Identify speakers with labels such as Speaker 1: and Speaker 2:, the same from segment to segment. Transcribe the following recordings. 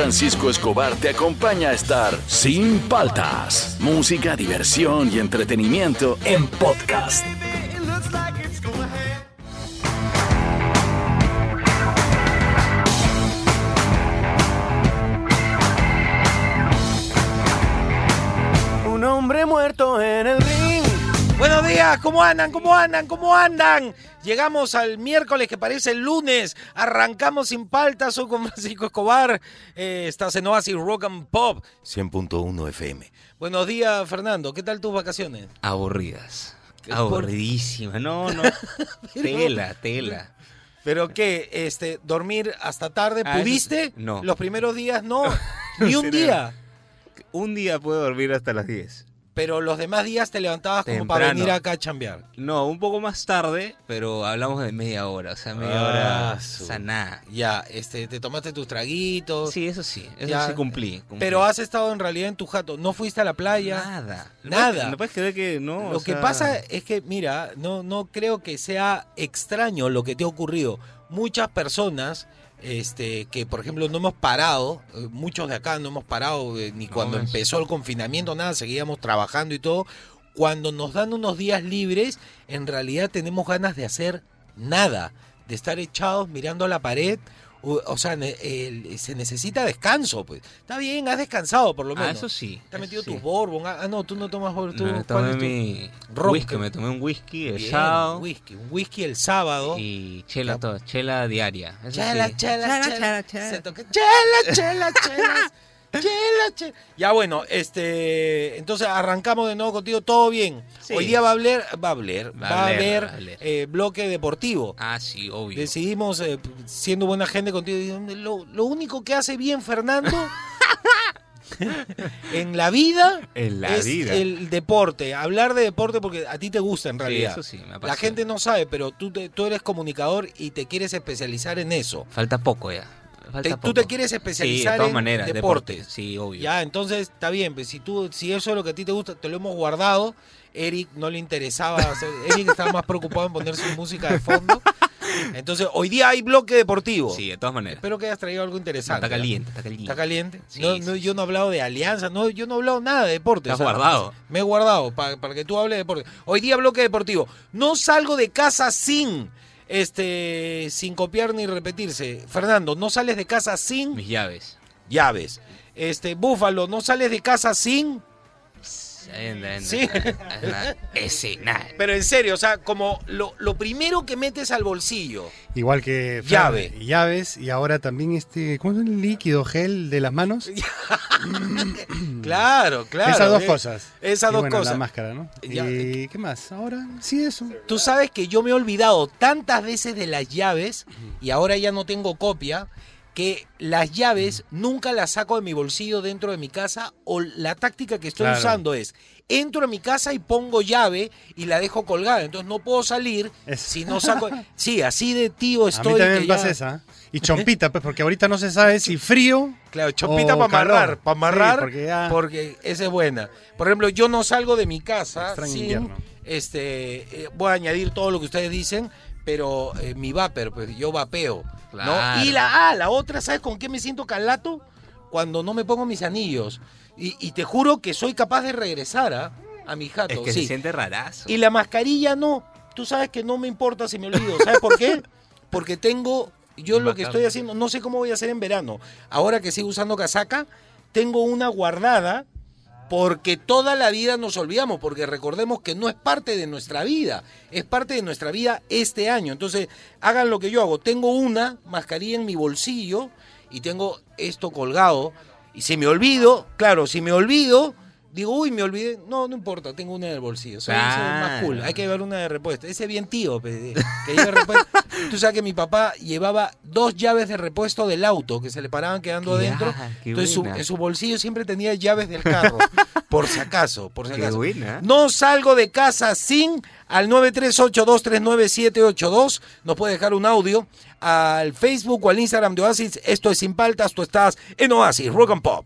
Speaker 1: Francisco Escobar te acompaña a estar sin paltas. Música, diversión y entretenimiento en podcast.
Speaker 2: Un hombre muerto en el ring.
Speaker 3: Buenos días, ¿cómo andan? ¿Cómo andan? ¿Cómo andan? Llegamos al miércoles que parece el lunes. Arrancamos sin paltas. Soy con Francisco Escobar. Eh, estás en Oasis Rock and Pop 100.1 FM. Buenos días, Fernando. ¿Qué tal tus vacaciones?
Speaker 4: Aburridas.
Speaker 3: ¿Qué?
Speaker 4: Aburridísimas. No, no. tela, tela.
Speaker 3: ¿Pero qué? Este, ¿Dormir hasta tarde?
Speaker 4: Ah,
Speaker 3: ¿Pudiste?
Speaker 4: No.
Speaker 3: Los primeros días no. Ni un día.
Speaker 4: Un día puedo dormir hasta las 10.
Speaker 3: Pero los demás días te levantabas como para venir acá a chambear.
Speaker 4: No, un poco más tarde, pero hablamos de media hora. O sea, media
Speaker 3: Ah,
Speaker 4: hora.
Speaker 3: su-. Ya, este, te tomaste tus traguitos.
Speaker 4: Sí, eso sí. Eso
Speaker 3: Ya.
Speaker 4: sí cumplí. cumplí.
Speaker 3: Pero has estado en realidad en tu jato. ¿No fuiste a la playa?
Speaker 4: Nada. ¿No
Speaker 3: Nada.
Speaker 4: puedes- ¿No puedes creer que no?
Speaker 3: Lo
Speaker 4: O
Speaker 3: que
Speaker 4: sea,
Speaker 3: pasa es que, mira, no, no creo que sea extraño lo que te ha ocurrido. Muchas personas, este, que por ejemplo no hemos parado, eh, muchos de acá no hemos parado eh, ni cuando empezó el confinamiento, nada, seguíamos trabajando y todo. Cuando nos dan unos días libres, en realidad tenemos ganas de hacer nada, de estar echados mirando a la pared. O, o sea, ne- el- se necesita descanso, pues. Está bien, has descansado por lo menos.
Speaker 4: Ah, eso sí.
Speaker 3: Te has metido
Speaker 4: sí.
Speaker 3: tus bourbon. Ah, no, tú no tomas bourbon. tú-
Speaker 4: Me
Speaker 3: ¿cuál
Speaker 4: tomé
Speaker 3: es tu-
Speaker 4: mi
Speaker 3: Ron,
Speaker 4: whisky,
Speaker 3: que-
Speaker 4: me tomé un whisky el
Speaker 3: Bien,
Speaker 4: sábado
Speaker 3: Whisky, un whisky el sábado.
Speaker 4: y chela todo, chela diaria. Eso
Speaker 3: Chela,
Speaker 4: sí.
Speaker 3: chela, chela,
Speaker 4: chela, chela.
Speaker 3: Se toca chela, chela, chela. Chela, chela. Ya bueno, este, entonces arrancamos de nuevo contigo, todo bien.
Speaker 4: Sí.
Speaker 3: Hoy día va a hablar, va a hablar, va,
Speaker 4: Va a
Speaker 3: haber eh, bloque deportivo.
Speaker 4: Ah, sí, obvio.
Speaker 3: Decidimos, eh, siendo buena gente contigo, lo, lo único que hace bien Fernando en la vida
Speaker 4: En la
Speaker 3: es
Speaker 4: vida.
Speaker 3: el deporte. Hablar de deporte porque a ti te gusta en
Speaker 4: Sí,
Speaker 3: realidad.
Speaker 4: eso sí, me
Speaker 3: La gente no sabe, pero tú, te- tú eres comunicador y te quieres especializar en eso.
Speaker 4: Falta poco ya. Falta
Speaker 3: Te- tú te quieres
Speaker 4: Sí,
Speaker 3: especializar
Speaker 4: de todas
Speaker 3: en
Speaker 4: maneras,
Speaker 3: deportes.
Speaker 4: deportes. Sí, obvio.
Speaker 3: Ya, entonces está bien, pues si tú, si eso es lo que a ti te gusta, te lo hemos guardado. Eric no le interesaba hacer, Eric estaba más preocupado en poner su música de fondo. Entonces, hoy día hay bloque deportivo.
Speaker 4: Sí, de todas maneras.
Speaker 3: Espero que hayas traído algo
Speaker 4: No,
Speaker 3: interesante.
Speaker 4: está caliente, está caliente.
Speaker 3: ¿Está caliente?
Speaker 4: Sí,
Speaker 3: No,
Speaker 4: sí,
Speaker 3: no,
Speaker 4: sí.
Speaker 3: yo no he hablado de alianza, no, yo no he hablado nada de deporte.
Speaker 4: Estás guardado.
Speaker 3: Me he guardado pa- para que tú hables de deporte. Hoy día bloque deportivo. No salgo de casa sin, este, sin copiar ni repetirse. Fernando, no sales de casa sin
Speaker 4: Mis llaves.
Speaker 3: llaves. Este, Búfalo, no sales de casa sin. Sí.
Speaker 4: nada.
Speaker 3: Pero en serio, o sea, como lo, lo primero que metes al bolsillo.
Speaker 5: Igual que Fran,
Speaker 3: Llave.
Speaker 5: llaves y ahora también este, ¿cómo es el líquido gel de las manos?
Speaker 3: Claro, claro.
Speaker 5: Esas dos
Speaker 3: eh.
Speaker 5: cosas.
Speaker 3: Esas
Speaker 5: Y
Speaker 3: dos
Speaker 5: bueno,
Speaker 3: cosas.
Speaker 5: La máscara, ¿no?
Speaker 3: Ya.
Speaker 5: ¿Y qué más? Ahora, sí, eso.
Speaker 3: Tú sabes que yo me he olvidado tantas veces de las llaves y ahora ya no tengo copia que las llaves nunca las saco de mi bolsillo dentro de mi casa o la táctica que estoy
Speaker 5: Claro.
Speaker 3: usando es entro a mi casa y pongo llave y la dejo colgada, entonces no puedo salir
Speaker 5: Es-
Speaker 3: si no saco Sí, así de tío
Speaker 5: A
Speaker 3: estoy
Speaker 5: mí también
Speaker 3: que
Speaker 5: me pasa
Speaker 3: ya-
Speaker 5: esa. ¿eh? Y chompita, pues, porque ahorita no se sabe si frío.
Speaker 3: Claro, chopita
Speaker 5: o
Speaker 3: para amarrar, para amarrar,
Speaker 5: Sí, porque ya-
Speaker 3: porque esa es buena. Por ejemplo, yo no salgo de mi casa sin,
Speaker 5: invierno.
Speaker 3: este, eh, voy a añadir todo lo que ustedes dicen, pero eh, mi vapor, pues yo vapeo, ¿no? Y la, ah, la otra, ¿sabes con qué me siento calato? Cuando no me pongo mis anillos. Y, y te juro que soy capaz de regresar ¿ah? a mi jato,
Speaker 4: Es que
Speaker 3: sí.
Speaker 4: se siente rarazo.
Speaker 3: Y la mascarilla no. Tú sabes que no me importa si me olvido. ¿Sabes por qué? Porque tengo, yo lo que estoy haciendo, no sé cómo voy a hacer en verano. Ahora que sigo usando casaca, tengo una guardada porque toda la vida nos olvidamos, porque recordemos que no es parte de nuestra vida, es parte de nuestra vida este año. Entonces, hagan lo que yo hago. Tengo una mascarilla en mi bolsillo y tengo esto colgado. Y si me olvido, claro, si me olvido, digo, uy, me olvidé. No, no importa, tengo una en el bolsillo. Soy, soy más cool. Hay que llevar una de repuesto. Ese bien tío, pe, que lleva repuesto. Tú sabes que mi papá llevaba dos llaves de repuesto del auto que se le paraban quedando
Speaker 4: Qué
Speaker 3: adentro.
Speaker 4: ah,
Speaker 3: Entonces su- en su bolsillo siempre tenía llaves del carro. por si acaso, por si acaso.
Speaker 4: buena.
Speaker 3: No salgo de casa sin al 938239782. Nos puede dejar un audio al Facebook o al Instagram de Oasis. Esto es Sin Paltas, tú estás en Oasis, Rock and Pop.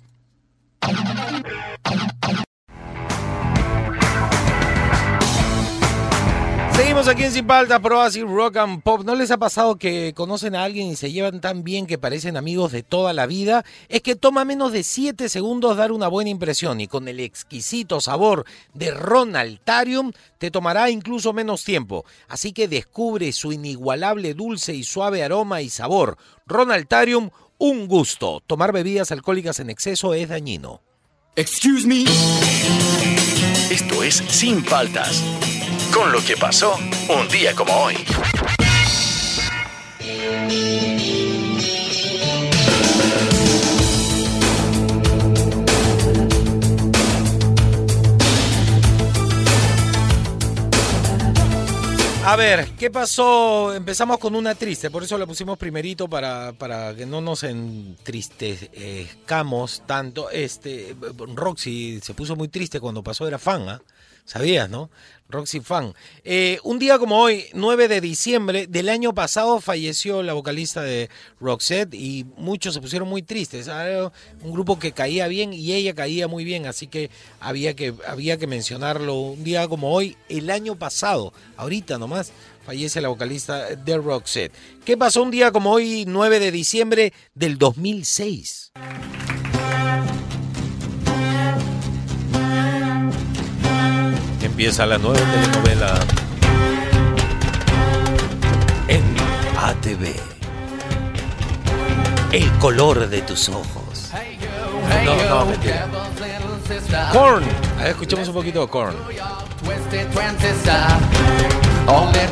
Speaker 3: Seguimos aquí en Sin Paltas, Pro así Rock and Pop. ¿No les ha pasado que conocen a alguien y se llevan tan bien que parecen amigos de toda la vida? Es que toma menos de 7 segundos dar una buena impresión y con el exquisito sabor de Ronaltarium te tomará incluso menos tiempo. Así que descubre su inigualable dulce y suave aroma y sabor. Ronaltarium, un gusto. Tomar bebidas alcohólicas en exceso es dañino.
Speaker 1: Excuse me. Esto es Sin Paltas. Con lo que pasó un día como hoy.
Speaker 3: A ver, ¿qué pasó? Empezamos con una triste, por eso la pusimos primerito para, para que no nos entristezcamos tanto. Este, Roxy se puso muy triste cuando pasó, era fan, ¿ah? ¿Sabías, no? Roxy fan. Eh, un día como hoy, 9 de diciembre del año pasado, falleció la vocalista de Roxette y muchos se pusieron muy tristes. Era un grupo que caía bien y ella caía muy bien, así que había que, había que mencionarlo. Un día como hoy, el año pasado, ahorita nomás, fallece la vocalista de Roxette. ¿Qué pasó un día como hoy, 9 de diciembre del 2006? Empieza la nueva telenovela en ATV. El color de tus ojos. No, no, mentira. Korn. A ver, escuchemos un poquito de Korn.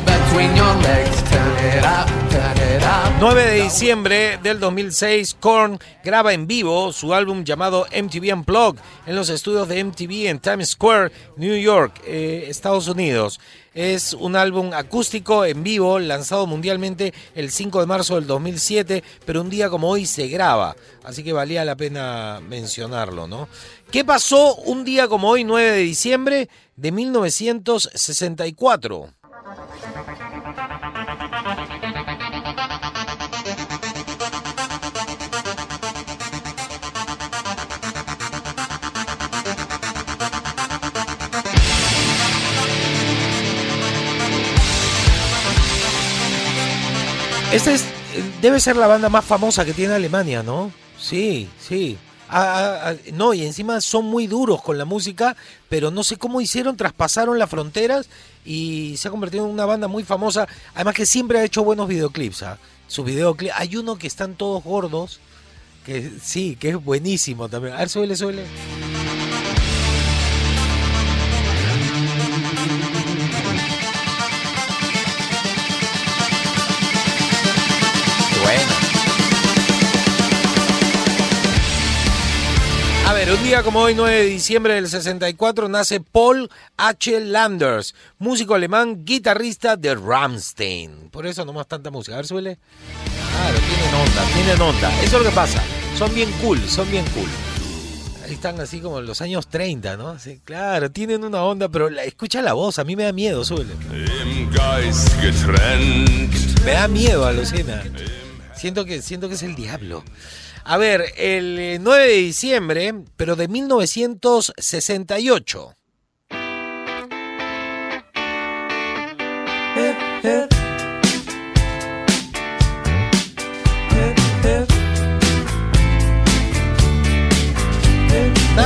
Speaker 6: Between your legs. Turn it up.
Speaker 3: 9 de diciembre del 2006, Korn graba en vivo su álbum llamado MTV Unplugged en los estudios de MTV en Times Square, New York, eh, Estados Unidos. Es un álbum acústico en vivo lanzado mundialmente el 5 de marzo del 2007, pero un día como hoy se graba, así que valía la pena mencionarlo, ¿no? ¿Qué pasó un día como hoy, 9 de diciembre de 1964? Esta es, debe ser la banda más famosa que tiene Alemania, ¿no? Sí, sí. Ah, ah, no, y encima son muy duros con la música, pero no sé cómo hicieron, traspasaron las fronteras y se ha convertido en una banda muy famosa. Además que siempre ha hecho buenos videoclips. ¿ah? Sus videoclips, hay uno que están todos gordos, que sí, que es buenísimo también. A ver, suele, suele. Un día como hoy, 9 de diciembre del 64, nace Paul H. Landers, músico alemán, guitarrista de Rammstein. Por eso nomás tanta música. A ver, suele. Claro, tienen onda, tienen onda. Eso es lo que pasa. Son bien cool, son bien cool. Ahí están así como en los años 30, ¿no? Sí, claro, tienen una onda, pero la- escucha la voz, a mí me da miedo, suele. Me da miedo, alucina. Siento que, siento que es el diablo. A ver, el eh, 9 de diciembre, pero de 1968.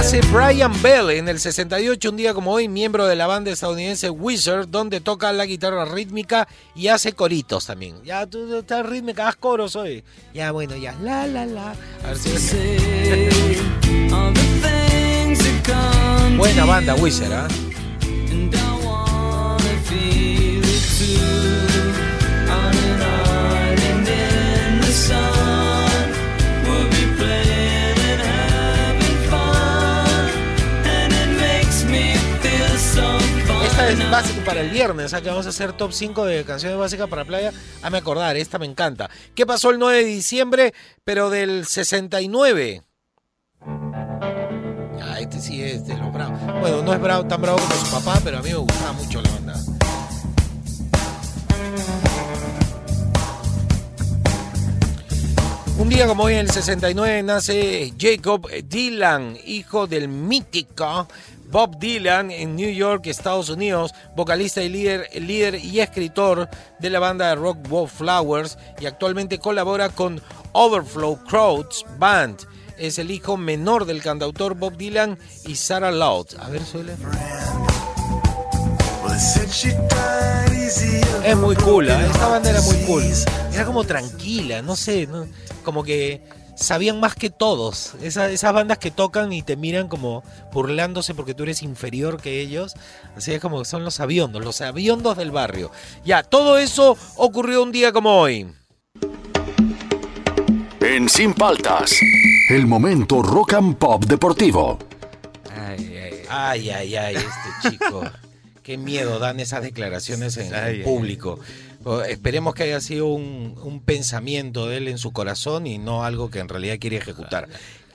Speaker 3: Nace Brian Bell en el 68, un día como hoy, miembro de la banda estadounidense Wizard, donde toca la guitarra rítmica y hace coritos también. Ya tú estás rítmica, haz coros hoy. Ya bueno, ya. La la la. A ver si Buena banda, Wizard, ¿ah? Esta básico para el viernes, que vamos a hacer top 5 de canciones básicas para playa. Hazme acordar, esta me encanta. ¿Qué pasó el 9 de diciembre, pero del 69? Ah, este sí es de los bravos. Bueno, no es bravo, tan bravo como su papá, pero a mí me gustaba mucho la banda. Un día como hoy, en el 69, nace Jacob Dylan, hijo del mítico Bob Dylan en New York, Estados Unidos, vocalista y líder, líder y escritor de la banda de rock Wallflowers y actualmente colabora con Overflow Crowds Band. Es el hijo menor del cantautor Bob Dylan y Sarah Loud. A ver, suele. Es muy cool, ¿eh? esta banda era muy cool. Era como tranquila, no sé, como que sabían más que todos. Esa- esas bandas que tocan y te miran como burlándose porque tú eres inferior que ellos. Así es como que son los aviondos, los aviondos del barrio. Ya, todo eso ocurrió un día como hoy.
Speaker 1: En Sin Paltas, el momento rock and pop deportivo.
Speaker 4: Ay, ay,
Speaker 3: Ay, ay, ay, este chico. Qué miedo dan esas declaraciones en el público. Esperemos que haya sido un, un pensamiento de él en su corazón y no algo que en realidad quiere ejecutar.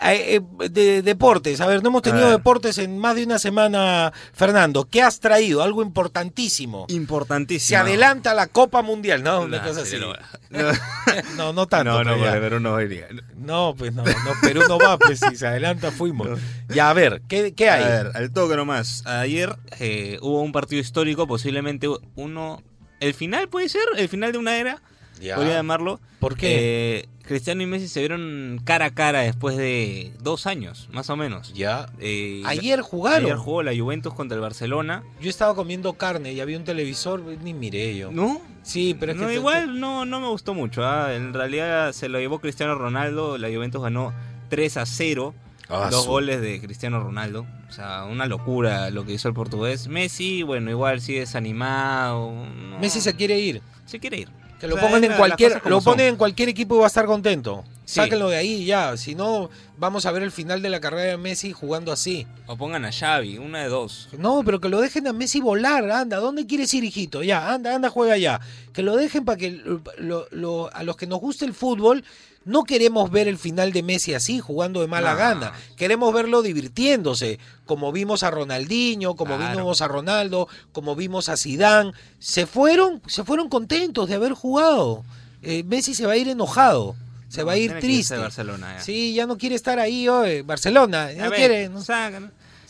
Speaker 3: Eh, eh, de, deportes, a ver, no hemos tenido deportes en más de una semana, Fernando. ¿Qué has traído? Algo importantísimo.
Speaker 4: Importantísimo.
Speaker 3: Se adelanta la Copa Mundial, ¿no? Una
Speaker 4: Nah,
Speaker 3: cosa así.
Speaker 4: sí, no.
Speaker 3: No, no tanto.
Speaker 4: No, no, porque Perú no iría.
Speaker 3: No, pues no, no, Perú no va, pues si se adelanta fuimos. Ya, a ver, ¿qué, qué hay?
Speaker 4: A ver, al toque nomás. Ayer eh, hubo un partido histórico, posiblemente uno. ¿El final puede ser? ¿El final de una era?
Speaker 3: Ya.
Speaker 4: Podría llamarlo.
Speaker 3: ¿Por qué?
Speaker 4: Eh, Cristiano y Messi se vieron cara a cara después de dos años, más o menos.
Speaker 3: Ya.
Speaker 4: Eh,
Speaker 3: Ayer jugaron.
Speaker 4: Ayer jugó la Juventus contra el Barcelona.
Speaker 3: Yo estaba comiendo carne y había un televisor, ni miré yo.
Speaker 4: ¿No?
Speaker 3: Sí, pero es
Speaker 4: no,
Speaker 3: que.
Speaker 4: igual no, no me gustó mucho. ah. En realidad se lo llevó Cristiano Ronaldo. La Juventus ganó 3 a 0.
Speaker 3: Ah,
Speaker 4: dos
Speaker 3: su-
Speaker 4: goles de Cristiano Ronaldo. O sea, una locura lo que hizo el portugués. Messi, bueno, igual sigue desanimado. no-
Speaker 3: Messi se quiere ir.
Speaker 4: se quiere ir.
Speaker 3: Que lo
Speaker 4: O sea,
Speaker 3: pongan en cualquier, lo ponen en cualquier equipo y va a estar contento.
Speaker 4: Sí.
Speaker 3: Sáquenlo de ahí ya. Si no, vamos a ver el final de la carrera de Messi jugando así.
Speaker 4: O pongan a Xavi, una de dos.
Speaker 3: No, pero que lo dejen a Messi volar, anda, ¿dónde quieres ir, hijito? Ya, anda, anda, juega ya. Que lo dejen para que lo- lo- lo- a los que nos guste el fútbol, no queremos ver el final de Messi así, jugando de mala
Speaker 4: No.
Speaker 3: gana. Queremos verlo divirtiéndose, como vimos a Ronaldinho, como
Speaker 4: Claro.
Speaker 3: vimos a Ronaldo, como vimos a Zidane. Se fueron, se fueron contentos de haber jugado. Eh, Messi se va a ir enojado, se va a ir triste.
Speaker 4: Barcelona, ya.
Speaker 3: Sí, ya no quiere estar ahí, Barcelona,
Speaker 4: A
Speaker 3: no quiere. no-.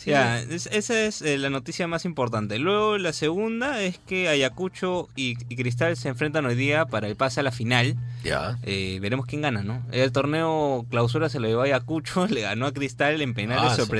Speaker 3: Sí.
Speaker 4: Ya, es- esa es eh, la noticia más importante. Luego la segunda es que Ayacucho y, y Cristal se enfrentan hoy día para el pase a la final.
Speaker 3: Ya.
Speaker 4: Eh, veremos quién gana, ¿no? El torneo clausura se lo llevó Ayacucho, le ganó a Cristal en penales
Speaker 3: Ah, sí.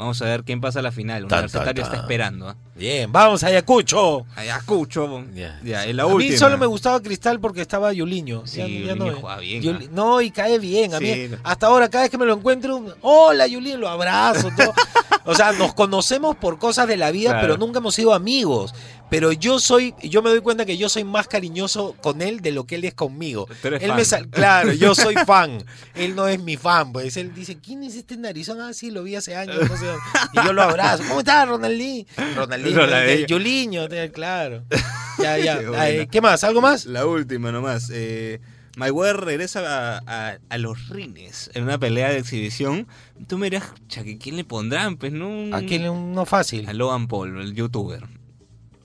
Speaker 4: Vamos a ver quién pasa a la final.
Speaker 3: Tan,
Speaker 4: Universitario
Speaker 3: tan,
Speaker 4: está esperando. ¿ah?
Speaker 3: Bien, vamos Ayacucho.
Speaker 4: Ayacucho.
Speaker 3: Ya.
Speaker 4: La
Speaker 3: a
Speaker 4: última.
Speaker 3: mí solo me gustaba Cristal porque estaba Yuliño.
Speaker 4: Sí,
Speaker 3: Ya- ya
Speaker 4: Yuliño
Speaker 3: no,
Speaker 4: juega bien,
Speaker 3: Yuli-. No, y cae bien. A
Speaker 4: Sí,
Speaker 3: mí,
Speaker 4: no.
Speaker 3: hasta ahora, cada vez que me lo encuentro, hola Yuliño, lo abrazo. todo. o sea, nos conocemos por cosas de la vida,
Speaker 4: Claro.
Speaker 3: pero nunca hemos sido amigos. Pero yo soy, yo me doy cuenta que yo soy más cariñoso con él de lo que él es conmigo.
Speaker 4: Tú eres
Speaker 3: él
Speaker 4: fan.
Speaker 3: me sal- claro, yo soy fan. Él no es mi fan, pues él dice, ¿quién es este narizón? Ah, sí, lo vi hace años. no sé y yo lo abrazo. ¿Cómo estás, Ronaldinho? Ronaldinho, te- claro. Ya, ya.
Speaker 4: Qué
Speaker 3: Ay,
Speaker 4: buena.
Speaker 3: ¿Qué más? ¿Algo más?
Speaker 4: La última nomás. Eh, Mayweather regresa a, a- a los rines en una pelea de exhibición. Tú me dirás, "Cha, ¿que ¿quién le pondrán? Pues no. un-
Speaker 3: Aquí no fácil.
Speaker 4: A Logan Paul, el youtuber.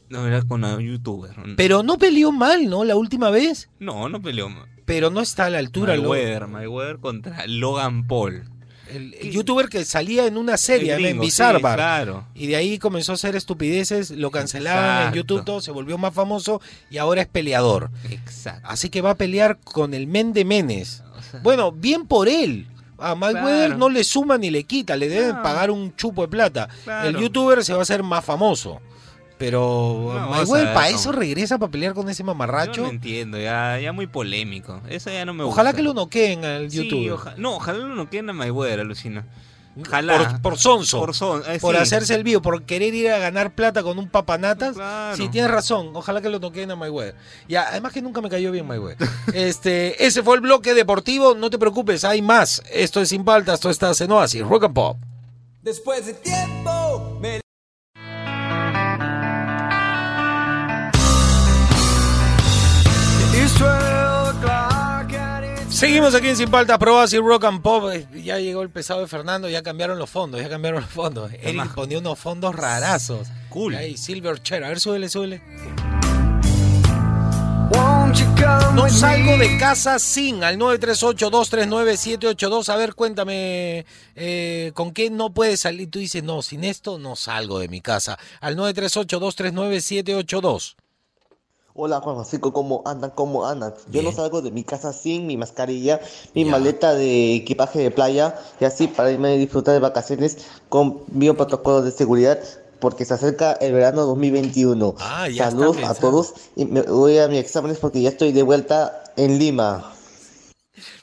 Speaker 4: No, era con un youtuber.
Speaker 3: Pero no peleó mal, ¿no? La última vez.
Speaker 4: No, no peleó.
Speaker 3: Pero no está a la altura. lo-
Speaker 4: Mayweather, Mayweather contra Logan Paul.
Speaker 3: el, el youtuber que salía en una serie, ¿no? en
Speaker 4: gringo, sí,
Speaker 3: Bizarbar.
Speaker 4: claro.
Speaker 3: Y de ahí comenzó a hacer estupideces, lo cancelaron en
Speaker 4: Exacto.
Speaker 3: YouTube, todo, se volvió más famoso y ahora es peleador.
Speaker 4: Exacto.
Speaker 3: Así que va a pelear con el men de Menes.
Speaker 4: O sea,
Speaker 3: Bueno, bien por él. A Mayweather
Speaker 4: Claro.
Speaker 3: no le suma ni le quita, le deben pagar un chupo de plata. El youtuber se va a hacer más famoso. Pero
Speaker 4: No,
Speaker 3: Mayweather para eso regresa para pelear con ese
Speaker 4: yo
Speaker 3: mamarracho.
Speaker 4: no entiendo, ya, ya muy polémico. Esa ya no me gusta.
Speaker 3: Ojalá que lo noqueen al
Speaker 4: Sí, oja- no, ojalá lo noqueen a Mayweather, alucina. Ojalá.
Speaker 3: Por, por sonso.
Speaker 4: Por son- eh,
Speaker 3: por
Speaker 4: sí.
Speaker 3: hacerse el vivo, por querer ir a ganar plata con un papanatas.
Speaker 4: Claro.
Speaker 3: Sí, tienes razón. Ojalá que lo toquen a Mayweather. Ya, además que nunca me cayó bien Mayweather. este, ese fue el bloque deportivo. No te preocupes, hay más. Esto es Sin Paltas, esto está en Oasis, Rock and Pop.
Speaker 2: Después de tiempo,
Speaker 3: Seguimos aquí en Sin Paltas, Pro Oasis, Rock and Pop. Eh, Ya llegó el pesado de Fernando, ya cambiaron los fondos, ya cambiaron los fondos. Eric ponía unos fondos rarazos.
Speaker 4: Cool.
Speaker 3: Ahí, Silver Chair. A ver, súbele, súbele. No salgo de casa sin al 938-239-782. A ver, cuéntame, eh, ¿con qué no puedes salir? Tú dices, no, sin esto no salgo de mi casa. Al 938-239-782.
Speaker 7: Hola Juan Francisco, ¿cómo andan? ¿Cómo andan? Yo no salgo de mi casa sin mi mascarilla, mi
Speaker 3: Ya.
Speaker 7: maleta de equipaje de playa y así para irme a disfrutar de vacaciones con bioprotocolos de seguridad porque se acerca el verano 2021.
Speaker 3: Ah, ya
Speaker 7: Saludos a todos y me voy a mis exámenes porque ya estoy de vuelta en Lima.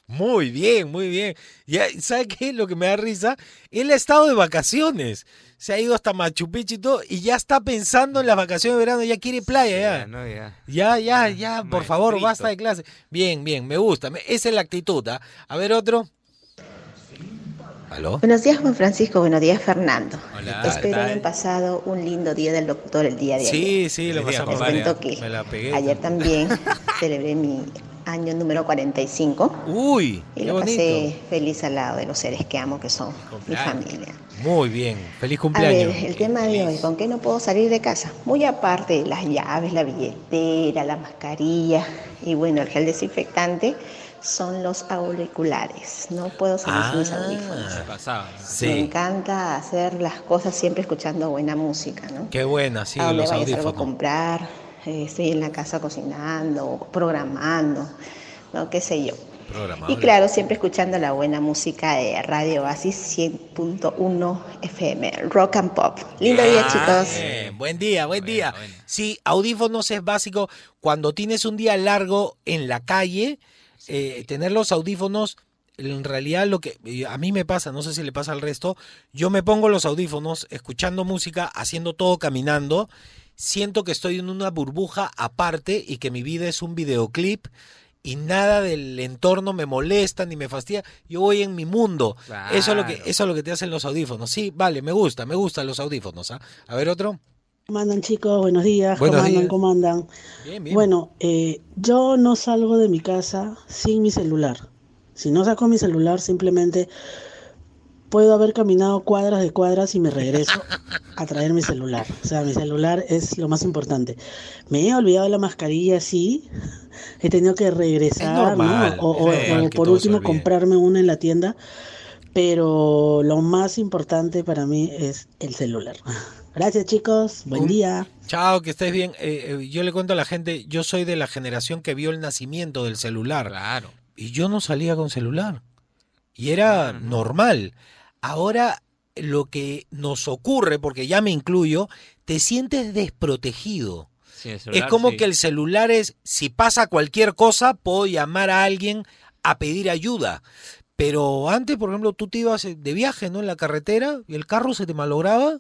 Speaker 3: Muy bien, muy bien. Ya, ¿Sabe qué? Lo que me da risa, él ha estado de vacaciones. Se ha ido hasta Machu Picchu y todo, y ya está pensando en las vacaciones de verano, ya quiere playa, ya.
Speaker 4: Ya, no, ya.
Speaker 3: Ya, ya, ya, por
Speaker 4: Maestrito.
Speaker 3: favor, basta de clase. Bien, bien, me gusta. me- esa es la actitud. ¿ah? A ver, otro. ¿Aló?
Speaker 8: Buenos días, Juan Francisco. Buenos días, Fernando.
Speaker 4: Hola,
Speaker 8: Espero
Speaker 4: ¿qué
Speaker 8: hayan pasado un lindo día del doctor el día de ayer.
Speaker 3: Sí, sí, lo pasamos
Speaker 8: cuento que
Speaker 3: Me la pegué.
Speaker 8: ayer también celebré mi año número 45
Speaker 3: Uy,
Speaker 8: y
Speaker 3: qué
Speaker 8: lo
Speaker 3: bonito.
Speaker 8: pasé feliz al lado de los seres que amo, que son mi familia.
Speaker 3: Muy bien, feliz
Speaker 8: A
Speaker 3: cumpleaños.
Speaker 8: ver, el tema de hoy, ¿con qué no puedo salir de casa? Muy aparte de las llaves, la billetera, la mascarilla y bueno, el gel desinfectante, son los auriculares. No puedo salir sin mis audífonos.
Speaker 3: Ah,
Speaker 4: Pasaba. ¿no?
Speaker 8: Me encanta hacer las cosas siempre escuchando buena música, ¿no?
Speaker 3: qué buena, sí,
Speaker 8: a
Speaker 3: los
Speaker 8: vayas algo a
Speaker 3: audífonos.
Speaker 8: comprar, eh, estoy en la casa cocinando, programando, ¿no? qué sé yo. Y claro, siempre escuchando la buena música de Radio Oasis 100.1 FM, Rock and Pop. Lindo día, chicos.
Speaker 3: bien. Buen día, buen
Speaker 4: Bueno,
Speaker 3: día.
Speaker 4: bueno.
Speaker 3: Sí, audífonos es básico. Cuando tienes un día largo en la calle, eh, tener los audífonos, en realidad lo que a mí me pasa, no sé si le pasa al resto, yo me pongo los audífonos escuchando música, haciendo todo caminando, siento que estoy en una burbuja aparte y que mi vida es un videoclip. Y nada del entorno me molesta ni me fastidia. Yo voy en mi mundo. Eso es lo que eso es lo que te hacen los audífonos. Sí, vale, me gusta, me gustan los audífonos. ¿ah? A ver otro.
Speaker 9: ¿Cómo andan chicos? Buenos días.
Speaker 3: Buenos
Speaker 9: ¿Cómo andan?
Speaker 3: días.
Speaker 9: ¿Cómo andan?
Speaker 3: Bien, bien.
Speaker 9: Bueno, eh, yo no salgo de mi casa sin mi celular. Si no saco mi celular, simplemente puedo haber caminado cuadras de cuadras y me regreso a traer mi celular. O sea, mi celular es lo más importante. Me he olvidado la mascarilla, sí. He tenido que regresar, ¿no?
Speaker 3: normal,
Speaker 9: O, o-
Speaker 3: es normal
Speaker 9: o
Speaker 3: que
Speaker 9: por último comprarme una en la tienda. Pero lo más importante para mí es el celular. Gracias chicos, buen día.
Speaker 3: Chao, que estés bien. Eh, eh, yo le cuento a la gente, yo soy de la generación que vio el nacimiento del celular.
Speaker 4: Claro.
Speaker 3: Y yo no salía con celular. Y era normal. Ahora lo que nos ocurre, porque ya me incluyo, te sientes desprotegido.
Speaker 4: Sí,
Speaker 3: Es como
Speaker 4: sí.
Speaker 3: que el celular es, si pasa cualquier cosa, puedo llamar a alguien a pedir ayuda. Pero antes, por ejemplo, tú te ibas de viaje, ¿no? En la carretera y el carro se te malograba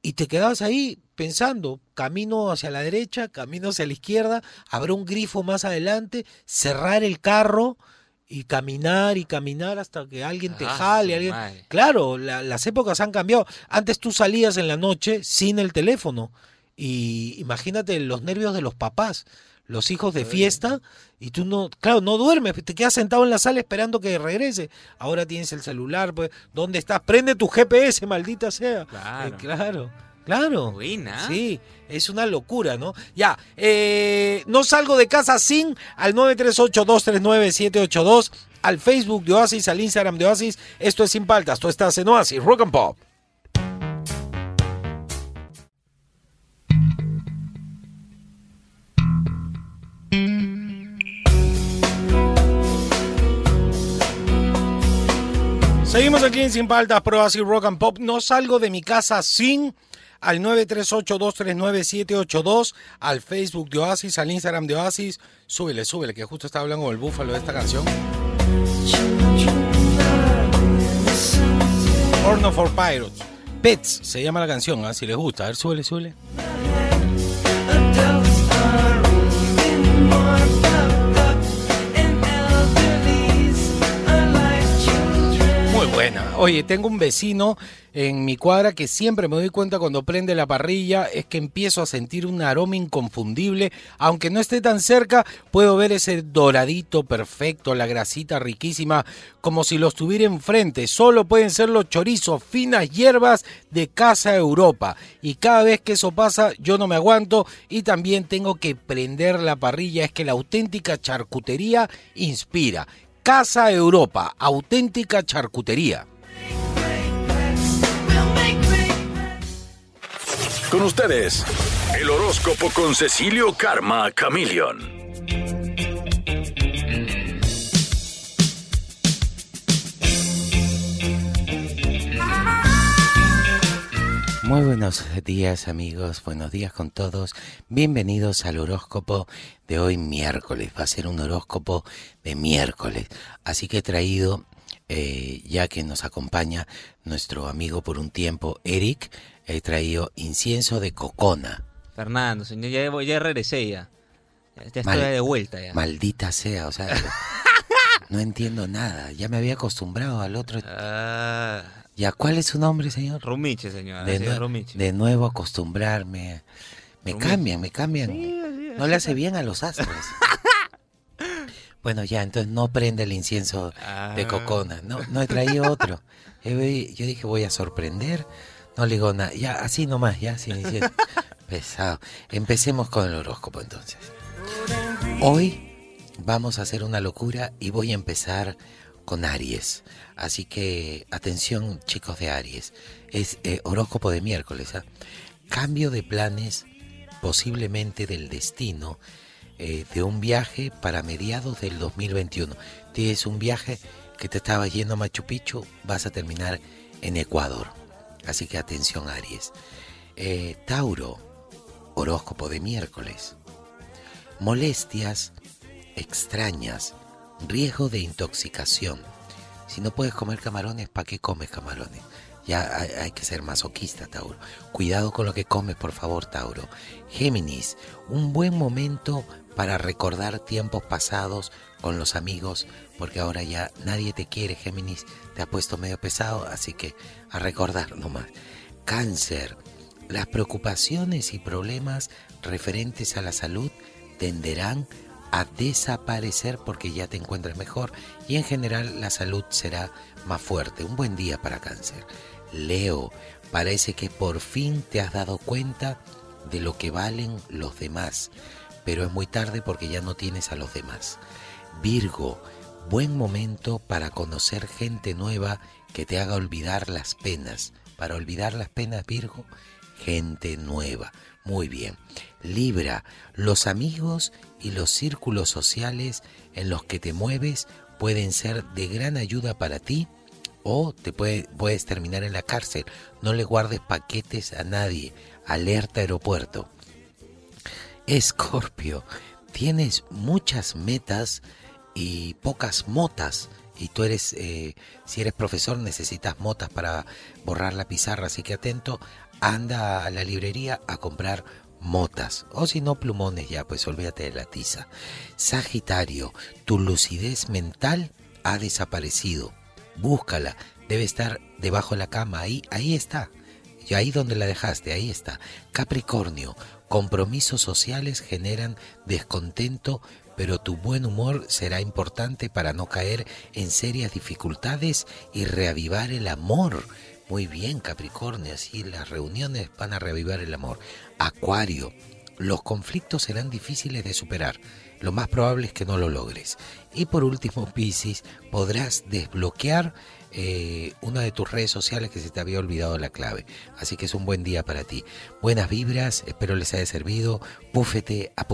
Speaker 3: y te quedabas ahí pensando, camino hacia la derecha, camino hacia la izquierda, habrá un grifo más adelante, cerrar el carro y caminar y caminar hasta que alguien te
Speaker 4: Ah,
Speaker 3: jale. alguien-
Speaker 4: madre.
Speaker 3: Claro, la- las épocas han cambiado. Antes tú salías en la noche sin el teléfono y imagínate los nervios de los papás, los hijos de fiesta y tú no, claro, no duermes, te quedas sentado en la sala esperando que regrese. Ahora tienes el celular, pues, ¿dónde estás? Prende tu GPS, maldita sea.
Speaker 4: Claro.
Speaker 3: Eh, claro, claro.
Speaker 4: Buena.
Speaker 3: Sí, es una locura, ¿no? Ya, eh, no salgo de casa sin al 938-239-782, al Facebook de Oasis, al Instagram de Oasis. Esto es Sin Paltas, tú estás en Oasis, Rock and Pop. Seguimos aquí en Sin Paltas, Pro Oasis Rock and Pop. No salgo de mi casa sin al 938-239-782, al Facebook de Oasis, al Instagram de Oasis. Súbele, súbele, que justo estaba hablando con el búfalo de esta canción. Horno for Pirates. Pets se llama la canción, ¿ah? si les gusta. A ver, súbele, súbele. Oye, tengo un vecino en mi cuadra que siempre me doy cuenta cuando prende la parrilla es que empiezo a sentir un aroma inconfundible. Aunque no esté tan cerca, puedo ver ese doradito perfecto, la grasita riquísima, como si lo estuviera enfrente. Solo pueden ser los chorizos, finas hierbas de Casa Europa. Y cada vez que eso pasa, yo no me aguanto y también tengo que prender la parrilla. Es que la auténtica charcutería inspira. Casa Europa, auténtica charcutería.
Speaker 1: Con ustedes, el horóscopo con Cecilio Karma Chameleon.
Speaker 10: Muy buenos días amigos, buenos días con todos. Bienvenidos al horóscopo de hoy miércoles. Va a ser un horóscopo de miércoles. Así que he traído, eh, ya que nos acompaña nuestro amigo por un tiempo, Eric, he traído incienso de cocona.
Speaker 4: Fernando, señor, ya, voy- ya regresé ya. Ya
Speaker 10: Mal-
Speaker 4: de vuelta ya.
Speaker 10: Maldita sea, o sea, no entiendo nada. Ya me había acostumbrado al otro.
Speaker 4: Ah,
Speaker 10: ¿Ya cuál es su nombre, señor?
Speaker 4: Rumiche, señor.
Speaker 10: De,
Speaker 4: así,
Speaker 10: nue-
Speaker 4: Rumiche.
Speaker 10: de nuevo acostumbrarme. Me
Speaker 4: Rumiche.
Speaker 10: cambian, me cambian. no le hace bien a los astros. bueno, ya, entonces no prende el incienso de
Speaker 4: Ah.
Speaker 10: cocona. No, no he traído otro. Yo dije, voy a sorprender. No le digo nada. Ya, así nomás, ya, sin incienso. Pesado. Empecemos con el horóscopo entonces. Hoy vamos a hacer una locura y voy a empezar con Aries. Así que atención chicos de Aries. Es eh, horóscopo de miércoles. ¿ah? Cambio de planes posiblemente del destino eh, de un viaje para mediados del 2021. Tienes un viaje que te estaba yendo a Machu Picchu, vas a terminar en Ecuador. Así que atención Aries. Eh, Tauro, horóscopo de miércoles. Molestias extrañas, riesgo de intoxicación. Si no puedes comer camarones, ¿para qué comes camarones? Ya hay, hay que ser masoquista, Tauro. Cuidado con lo que comes, por favor, Tauro. Géminis, un buen momento para recordar tiempos pasados con los amigos, porque ahora ya nadie te quiere, Géminis. Ha puesto medio pesado, así que a recordar nomás. Cáncer, las preocupaciones y problemas referentes a la salud tenderán a desaparecer porque ya te encuentras mejor y en general la salud será más fuerte. Un buen día para cáncer. Leo, parece que por fin te has dado cuenta de lo que valen los demás, pero es muy tarde porque ya no tienes a los demás. Virgo, buen momento para conocer gente nueva que te haga olvidar las penas. Para olvidar las penas, Virgo, gente nueva. Muy bien. Libra, los amigos y los círculos sociales en los que te mueves pueden ser de gran ayuda para ti o te puede- puedes terminar en la cárcel. No le guardes paquetes a nadie. Alerta aeropuerto. Escorpio, tienes muchas metas y pocas motas. Y tú eres, eh, si eres profesor, necesitas motas para borrar la pizarra. Así que atento, anda a la librería a comprar motas. O si no, plumones ya, pues olvídate de la tiza. Sagitario, tu lucidez mental ha desaparecido. Búscala, debe estar debajo de la cama. Ahí, ahí está. Y ahí donde la dejaste, ahí está. Capricornio, compromisos sociales generan descontento, pero tu buen humor será importante para no caer en serias dificultades y reavivar el amor. Muy bien, Capricornio, así las reuniones van a reavivar el amor. Acuario, los conflictos serán difíciles de superar. Lo más probable es que no lo logres. Y por último, Piscis, podrás desbloquear eh, una de tus redes sociales que se te había olvidado la clave. Así que es un buen día para ti. Buenas vibras, espero les haya servido. Púfete a.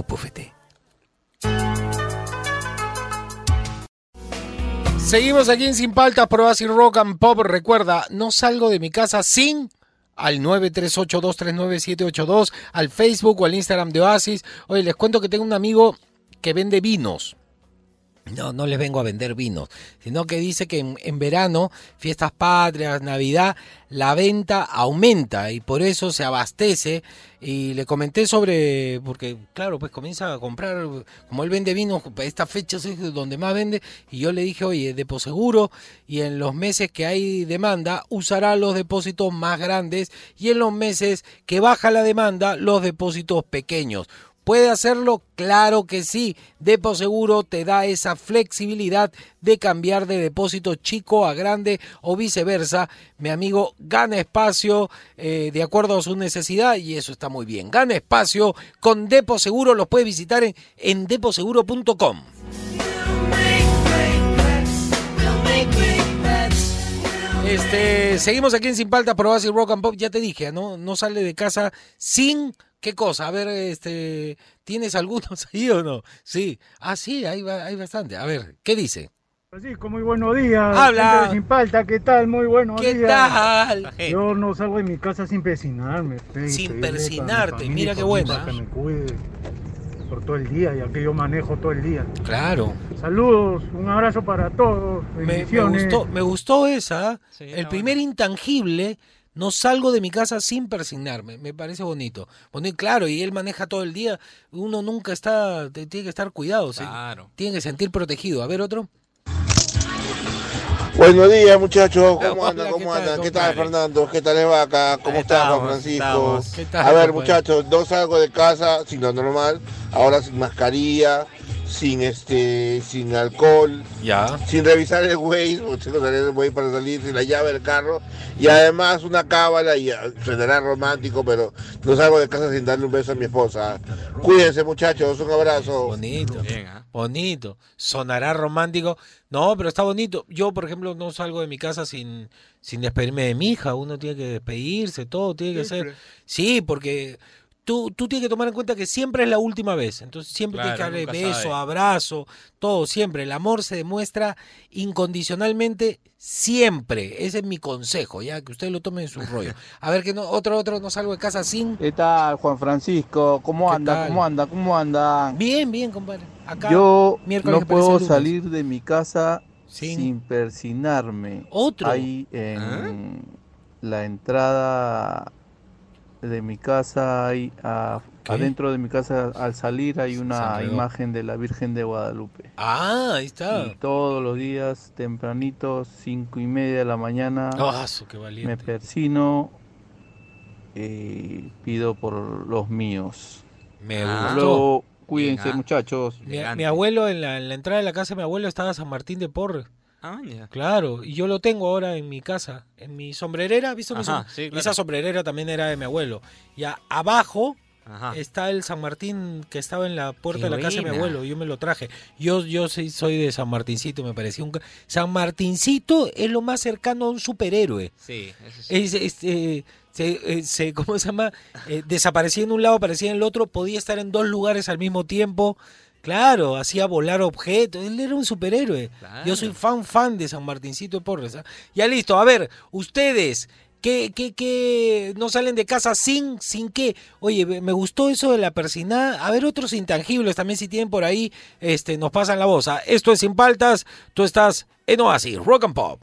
Speaker 3: Seguimos aquí en Sin Paltas, por Oasis Rock and Pop. Recuerda, no salgo de mi casa sin al 938239782, al Facebook o al Instagram de Oasis. Oye, les cuento que tengo un amigo que vende vinos. No, no les vengo a vender vinos, sino que dice que en, en verano, fiestas patrias, Navidad, la venta aumenta y por eso se abastece. Y le comenté sobre, porque claro, pues comienza a comprar, como él vende vinos, estas fechas es donde más vende, y yo le dije, oye, deposeguro, y en los meses que hay demanda, usará los depósitos más grandes, y en los meses que baja la demanda, los depósitos pequeños. ¿Puede hacerlo? Claro que sí. Depo Seguro te da esa flexibilidad de cambiar de depósito chico a grande o viceversa. Mi amigo gana espacio eh, de acuerdo a su necesidad y eso está muy bien. Gana espacio con Depo Seguro. Los puedes visitar en, deposeguro.com. Este, seguimos aquí en Sin Palta, por Oasis Rock and Pop. Ya te dije, ¿no? No sale de casa sin ¿Qué cosa? A ver, este, ¿tienes algunos ahí o no? Sí. Ah, sí, hay, hay bastante. A ver, ¿qué dice?
Speaker 11: Francisco, muy buenos días.
Speaker 3: Habla.
Speaker 11: Sin palta, ¿qué tal? Muy buenos
Speaker 3: ¿Qué
Speaker 11: días.
Speaker 3: tal?
Speaker 11: Yo no salgo de mi casa sin persinarme. pe,
Speaker 3: Sin persinarte, mira qué buena.
Speaker 11: Que me cuide por todo el día, ya que yo manejo todo el día.
Speaker 3: Claro.
Speaker 11: Saludos, un abrazo para todos.
Speaker 3: Me, gustó, me gustó esa. el primer intangible, no salgo de mi casa sin persignarme. Me parece bonito. Claro, y él maneja todo el día. Uno nunca está, tiene que estar cuidado. ¿sí?
Speaker 4: Claro.
Speaker 3: Tiene que sentir protegido. A ver, otro.
Speaker 12: Buenos días, muchachos. ¿Cómo
Speaker 3: Hola,
Speaker 12: andan?
Speaker 3: ¿qué
Speaker 12: ¿Cómo
Speaker 3: tal,
Speaker 12: andan? ¿Qué tal? Fernando? ¿Qué tal les va acá? ¿Cómo estás, Juan Francisco?
Speaker 4: estamos.
Speaker 3: ¿Qué tal,
Speaker 12: A ver,
Speaker 3: compadre?
Speaker 12: muchachos, no salgo de casa sin lo normal. Ahora sin mascarilla, sin este, sin alcohol,
Speaker 3: Ya.
Speaker 12: sin revisar el salir del Waze para salir, sin la llave del carro. Y además una cábala, y ah, sonará romántico, pero no salgo de casa sin darle un beso a mi esposa. Cuídense, muchachos. Un abrazo.
Speaker 3: Bonito.
Speaker 4: Bien, ¿ah?
Speaker 3: Bonito. Sonará romántico. No, pero está bonito. Yo, por ejemplo, no salgo de mi casa sin, sin despedirme de mi hija. Uno tiene que despedirse, todo tiene que ser. Sí, porque tú, tú tienes que tomar en cuenta que siempre es la última vez. Entonces siempre
Speaker 4: Claro,
Speaker 3: tienes que darle beso,
Speaker 4: sabe.
Speaker 3: abrazo, todo, siempre. El amor se demuestra incondicionalmente siempre. Ese es mi consejo, ya que ustedes lo tomen en su rollo. A ver que no, otro, otro, no salgo de casa sin.
Speaker 13: ¿Qué tal, Juan Francisco? ¿Cómo
Speaker 3: ¿Qué
Speaker 13: anda?
Speaker 3: tal?
Speaker 13: ¿Cómo anda? ¿Cómo anda?
Speaker 3: Bien, bien, compadre. Acá.
Speaker 13: Yo
Speaker 3: miércoles
Speaker 13: no puedo salir de mi casa
Speaker 3: Sin-
Speaker 13: sin, persinarme.
Speaker 3: Otro.
Speaker 13: Ahí en la entrada de mi casa, hay, a-
Speaker 3: ¿Qué?
Speaker 13: adentro de mi casa, al salir hay una imagen de la Virgen de Guadalupe.
Speaker 3: Ah, ahí está.
Speaker 13: Y todos los días, tempranito, cinco y media de la mañana,
Speaker 3: Ah, qué
Speaker 13: me persino y pido por los míos.
Speaker 3: Me
Speaker 4: Ah.
Speaker 3: gustó.
Speaker 13: Luego, cuídense
Speaker 4: Bien, ah.
Speaker 13: muchachos.
Speaker 3: Mi abuelo, en la, en la entrada de la casa de mi abuelo estaba San Martín de Porres.
Speaker 4: Ah.
Speaker 3: Claro, y yo lo tengo ahora en mi casa, en mi sombrerera, ¿viste? mi
Speaker 4: Ajá,
Speaker 3: som-
Speaker 4: sí, claro.
Speaker 3: Esa sombrerera también era de mi abuelo. Y abajo
Speaker 4: Ajá.
Speaker 3: está el San Martín que estaba en la puerta
Speaker 4: Qué
Speaker 3: de la casa de mi abuelo, yo me lo traje. Yo, yo sí soy de San Martincito, me parecía un... San Martincito es lo más cercano a un superhéroe.
Speaker 4: Sí, eso sí.
Speaker 3: Es, es, eh, se, eh, se- ¿cómo se llama? Eh, desaparecía en un lado, aparecía en el otro, podía estar en dos lugares al mismo tiempo. Claro, hacía volar objetos, él era un superhéroe. Yo soy fan, fan de San Martincito de Porres. ¿ah? Ya listo, a ver, ustedes, ¿qué, qué, qué no salen de casa sin, sin qué? Oye, me me gustó eso de la persinada. A ver, otros intangibles también si tienen por ahí, este, nos pasan la voz. ¿ah? Esto es Sin Paltas, tú estás en Oasis, Rock and Pop.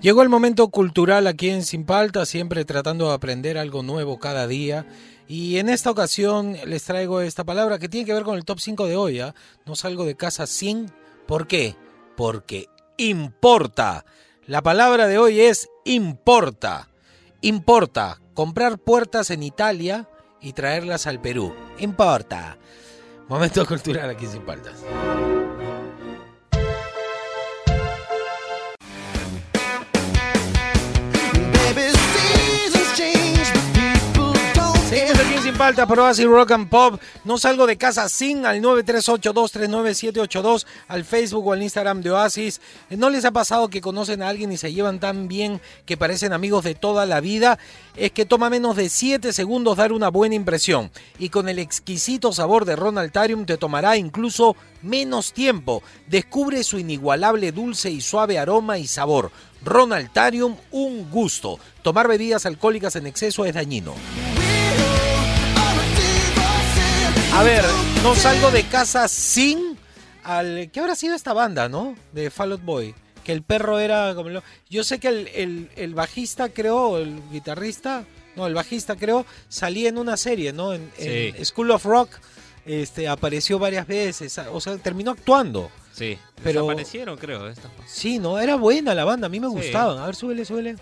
Speaker 3: Llegó el momento cultural aquí en Sin Palta, siempre tratando de aprender algo nuevo cada día. Y en esta ocasión les traigo esta palabra que tiene que ver con el top 5 de hoy. ¿ah? No salgo de casa sin. ¿Por qué? Porque importa. La palabra de hoy es importa. Importa. Comprar puertas en Italia y traerlas al Perú. Importa. Momento cultural aquí en Sin. Paltas por Oasis Rock and Pop. No salgo de casa sin al 938239782 al Facebook o al Instagram de Oasis. Eh, ¿No les ha pasado que conocen a alguien y se llevan tan bien que parecen amigos de toda la vida? Es que toma menos de 7 segundos dar una buena impresión. Y con el exquisito sabor de Ronaltarium te tomará incluso menos tiempo. Descubre su inigualable dulce y suave aroma y sabor. Ronaltarium, un gusto. Tomar bebidas alcohólicas en exceso es dañino. A ver, no salgo de casa sin al ¿qué habrá sido esta banda, no? De Fall Out Boy, que el perro era como lo- yo sé que el, el- el bajista creo, el guitarrista, no, el bajista creo salía en una serie, ¿no? En, en
Speaker 4: Sí.
Speaker 3: School of Rock este apareció varias veces, o sea, terminó actuando.
Speaker 4: Sí,
Speaker 3: Pero-
Speaker 4: desaparecieron, creo. Estas
Speaker 3: Sí, no, era buena la banda, a mí me
Speaker 4: Sí.
Speaker 3: gustaban. A ver, súbele, súbele.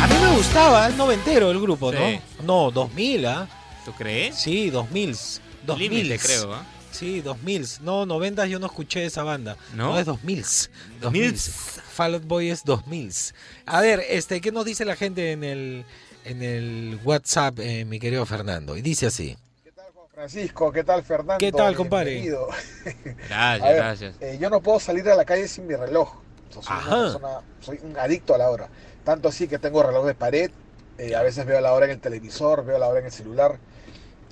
Speaker 3: A mí me gustaba, el noventero el grupo,
Speaker 4: Sí.
Speaker 3: ¿no? No, 2000, ¿ah?
Speaker 4: ¿Tú crees?
Speaker 3: Sí, 2000. 2000
Speaker 4: Límite, creo, ¿ah?
Speaker 3: Sí, 2000. No, 90 yo no escuché esa banda.
Speaker 4: ¿No?
Speaker 3: No, es 2000.
Speaker 4: 2000.
Speaker 3: Fall Out Boy es 2000. A ver, este, ¿qué nos dice la gente en el, en el WhatsApp, eh, mi querido Fernando? Y dice así.
Speaker 14: Francisco, ¿qué tal Fernando?
Speaker 3: ¿Qué tal, compadre?
Speaker 14: Bienvenido.
Speaker 4: Gracias,
Speaker 14: ver,
Speaker 4: gracias.
Speaker 14: eh, yo no puedo salir a la calle sin mi reloj. O sea, soy,
Speaker 3: Ajá.
Speaker 14: una persona- soy un adicto a la hora. Tanto así que tengo reloj de pared. eh, a veces veo la hora en el televisor, veo la hora en el celular.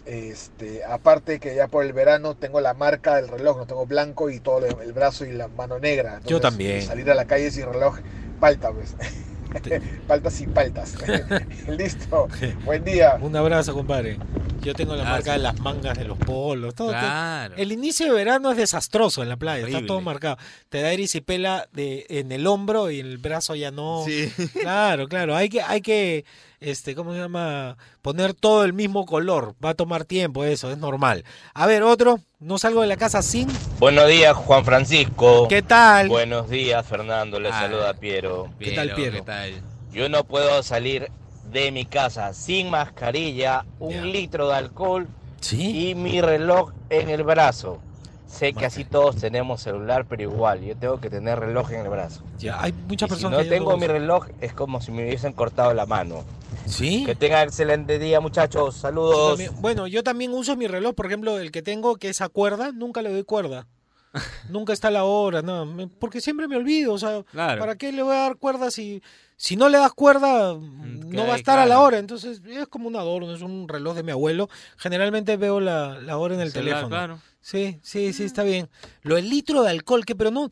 Speaker 14: Este, aparte que ya por el verano tengo la marca del reloj, no tengo blanco y todo el brazo y la mano negra.
Speaker 3: Yo también.
Speaker 14: Salir a la calle sin reloj, palta pues. paltas y paltas. Listo. Buen día.
Speaker 3: Un abrazo, compadre. Yo tengo la
Speaker 4: Gracias.
Speaker 3: marca de las mangas de los polos. Todo,
Speaker 4: Claro.
Speaker 3: El inicio de verano es desastroso en la playa, está todo marcado. Te da erisipela de, en el hombro y en el brazo ya no.
Speaker 4: Sí.
Speaker 3: Claro, claro. Hay que, hay que, este, ¿cómo se llama? Poner todo el mismo color. Va a tomar tiempo eso, es normal. A ver, otro. No salgo de la casa sin.
Speaker 15: Buenos días, Juan Francisco.
Speaker 3: ¿Qué tal?
Speaker 15: Buenos días, Fernando. Le
Speaker 4: Ah,
Speaker 15: saluda Piero.
Speaker 3: ¿Qué tal, Piero?
Speaker 4: ¿Qué tal?
Speaker 15: Yo no puedo salir de mi casa sin mascarilla, un litro de alcohol y mi reloj en el brazo. Sé que así todos tenemos celular, pero igual, yo tengo que tener reloj en el brazo.
Speaker 3: Ya, hay muchas
Speaker 15: Y si
Speaker 3: personas
Speaker 15: no
Speaker 3: que
Speaker 15: tengo mi reloj, es como si me hubiesen cortado la mano.
Speaker 3: ¿Sí?
Speaker 15: Que tengan excelente día, muchachos. Saludos.
Speaker 3: también- bueno, yo también uso mi reloj, por ejemplo, el que tengo, que es a cuerda, nunca le doy cuerda. nunca está la hora, no, me- porque siempre me olvido, o sea,
Speaker 4: Claro.
Speaker 3: ¿para qué le voy a dar cuerda si, si no le das cuerda, no va a estar a la hora? Entonces, es como un adorno, es un reloj de mi abuelo. Generalmente veo la, la hora en el
Speaker 4: Celular,
Speaker 3: teléfono.
Speaker 4: claro.
Speaker 3: Sí, sí, sí, está bien. Lo del litro de alcohol, que pero no,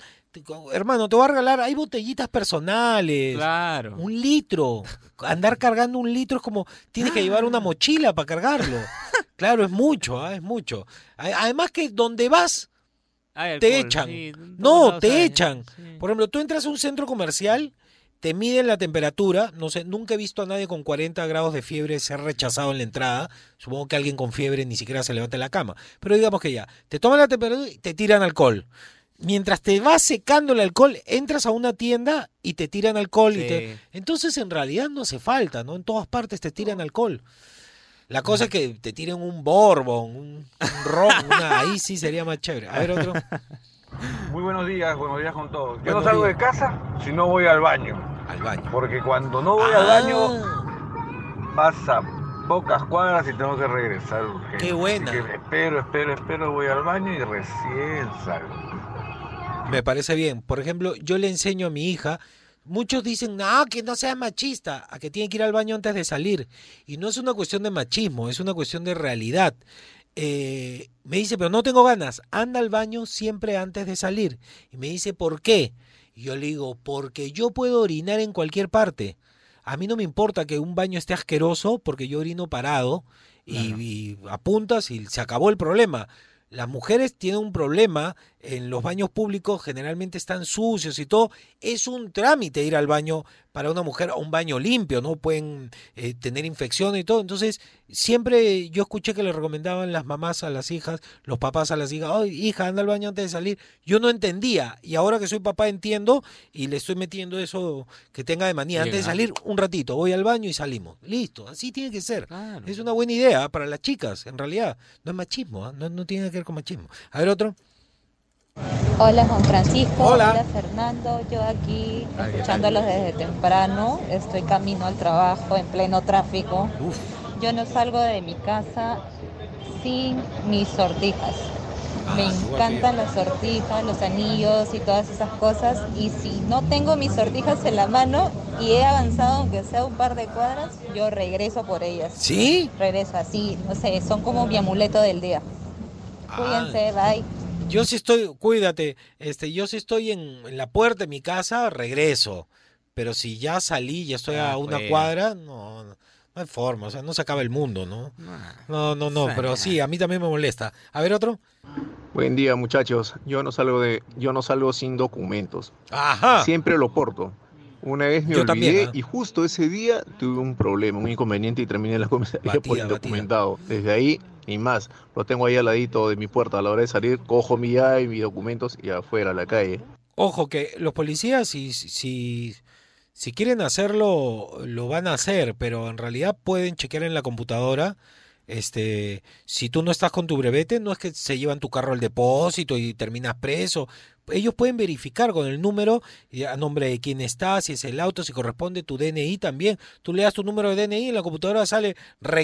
Speaker 3: hermano, te voy a regalar, hay botellitas personales.
Speaker 4: Claro.
Speaker 3: Un litro. Andar cargando un litro es como, tienes que llevar una mochila para cargarlo. Claro, es mucho, ah, es mucho. Además que donde vas, te echan.
Speaker 4: sí,
Speaker 3: no, te echan. Por ejemplo, tú entras a un centro comercial, te miden la temperatura. No sé, nunca he visto a nadie con 40 grados de fiebre ser rechazado en la entrada. Supongo que alguien con fiebre ni siquiera se levanta de la cama. Pero digamos que ya, te toman la temperatura y te tiran alcohol. Mientras te va secando el alcohol, entras a una tienda y te tiran alcohol. Y te... Entonces, en realidad no hace falta, ¿no? En todas partes te tiran alcohol. La cosa es que te tiren un bourbon, un, un ron, una, ahí sí sería más chévere. A ver, otro.
Speaker 16: Muy buenos días, buenos días con todos. Yo
Speaker 3: Buenos
Speaker 16: no salgo
Speaker 3: días.
Speaker 16: de casa si no voy al baño.
Speaker 3: Al baño.
Speaker 16: Porque cuando no voy al baño, pasa pocas cuadras y tengo que regresar urgente.
Speaker 3: Qué buena.
Speaker 16: Así que espero, espero, espero, voy al baño y recién salgo.
Speaker 3: Me parece bien. Por ejemplo, yo le enseño a mi hija. Muchos dicen, no, que no sea machista, a que tiene que ir al baño antes de salir. Y no es una cuestión de machismo, es una cuestión de realidad. Eh, me dice, pero no tengo ganas, anda al baño siempre antes de salir. Y me dice, ¿por qué? Y yo le digo, porque yo puedo orinar en cualquier parte. A mí no me importa que un baño esté asqueroso porque yo orino parado y, y apuntas y se acabó el problema. Las mujeres tienen un problema en los baños públicos, generalmente están sucios y todo. Es un trámite ir al baño para una mujer a un baño limpio, ¿no? Pueden eh, tener infección y todo. Entonces, siempre yo escuché que le recomendaban las mamás a las hijas, los papás a las hijas, ay, hija, anda al baño antes de salir. Yo no entendía y ahora que soy papá entiendo y le estoy metiendo eso que tenga de manía. Antes de salir, un ratito, voy al baño y salimos. Listo, así tiene que ser. Es una buena idea para las chicas, en realidad. No es machismo, ¿ah? no, no tiene que ver con machismo. A ver, otro.
Speaker 17: Hola Juan Francisco,
Speaker 3: Hola.
Speaker 17: hola, Fernando, yo aquí
Speaker 3: Ah,
Speaker 17: escuchándolos desde temprano, estoy camino al trabajo en pleno tráfico. Yo no salgo de mi casa sin mis sortijas. Me
Speaker 3: Ah,
Speaker 17: encantan las sortijas, los anillos y todas esas cosas. Y si no tengo mis sortijas en la mano y he avanzado aunque sea un par de cuadras, yo regreso por ellas.
Speaker 3: ¿Sí?
Speaker 17: Regreso así, no sé, son como mi amuleto del día.
Speaker 3: Ah.
Speaker 17: Cuídense, bye.
Speaker 3: Yo si estoy, cuídate, este, yo si estoy en, en la puerta de mi casa, regreso. Pero si ya salí, ya estoy
Speaker 4: Ah,
Speaker 3: a una
Speaker 4: pues.
Speaker 3: cuadra, no, no hay forma, o sea, no se acaba el mundo, ¿no? No, no, no, pero sí, a mí también me molesta. A ver, otro.
Speaker 18: Buen día, muchachos. Yo no salgo de, yo no salgo sin documentos.
Speaker 3: Ajá.
Speaker 18: Siempre lo porto. Una vez me
Speaker 3: Yo
Speaker 18: olvidé
Speaker 3: también, ¿ah?
Speaker 18: y justo ese día tuve un problema, un inconveniente y terminé en la comisaría por
Speaker 3: Batida,
Speaker 18: indocumentado. Desde ahí ni más. Lo tengo ahí al ladito de mi puerta a la hora de salir, cojo mi llave y mis documentos y afuera a la calle.
Speaker 3: Ojo, que los policías, si, si, si quieren hacerlo, lo van a hacer, pero en realidad pueden chequear en la computadora. Este, si tú no estás con tu brevete, no es que se llevan tu carro al depósito y terminas preso. Ellos pueden verificar con el número y a nombre de quién está, si es el auto, si corresponde tu DNI también. Tú le das tu número de DNI, en la computadora sale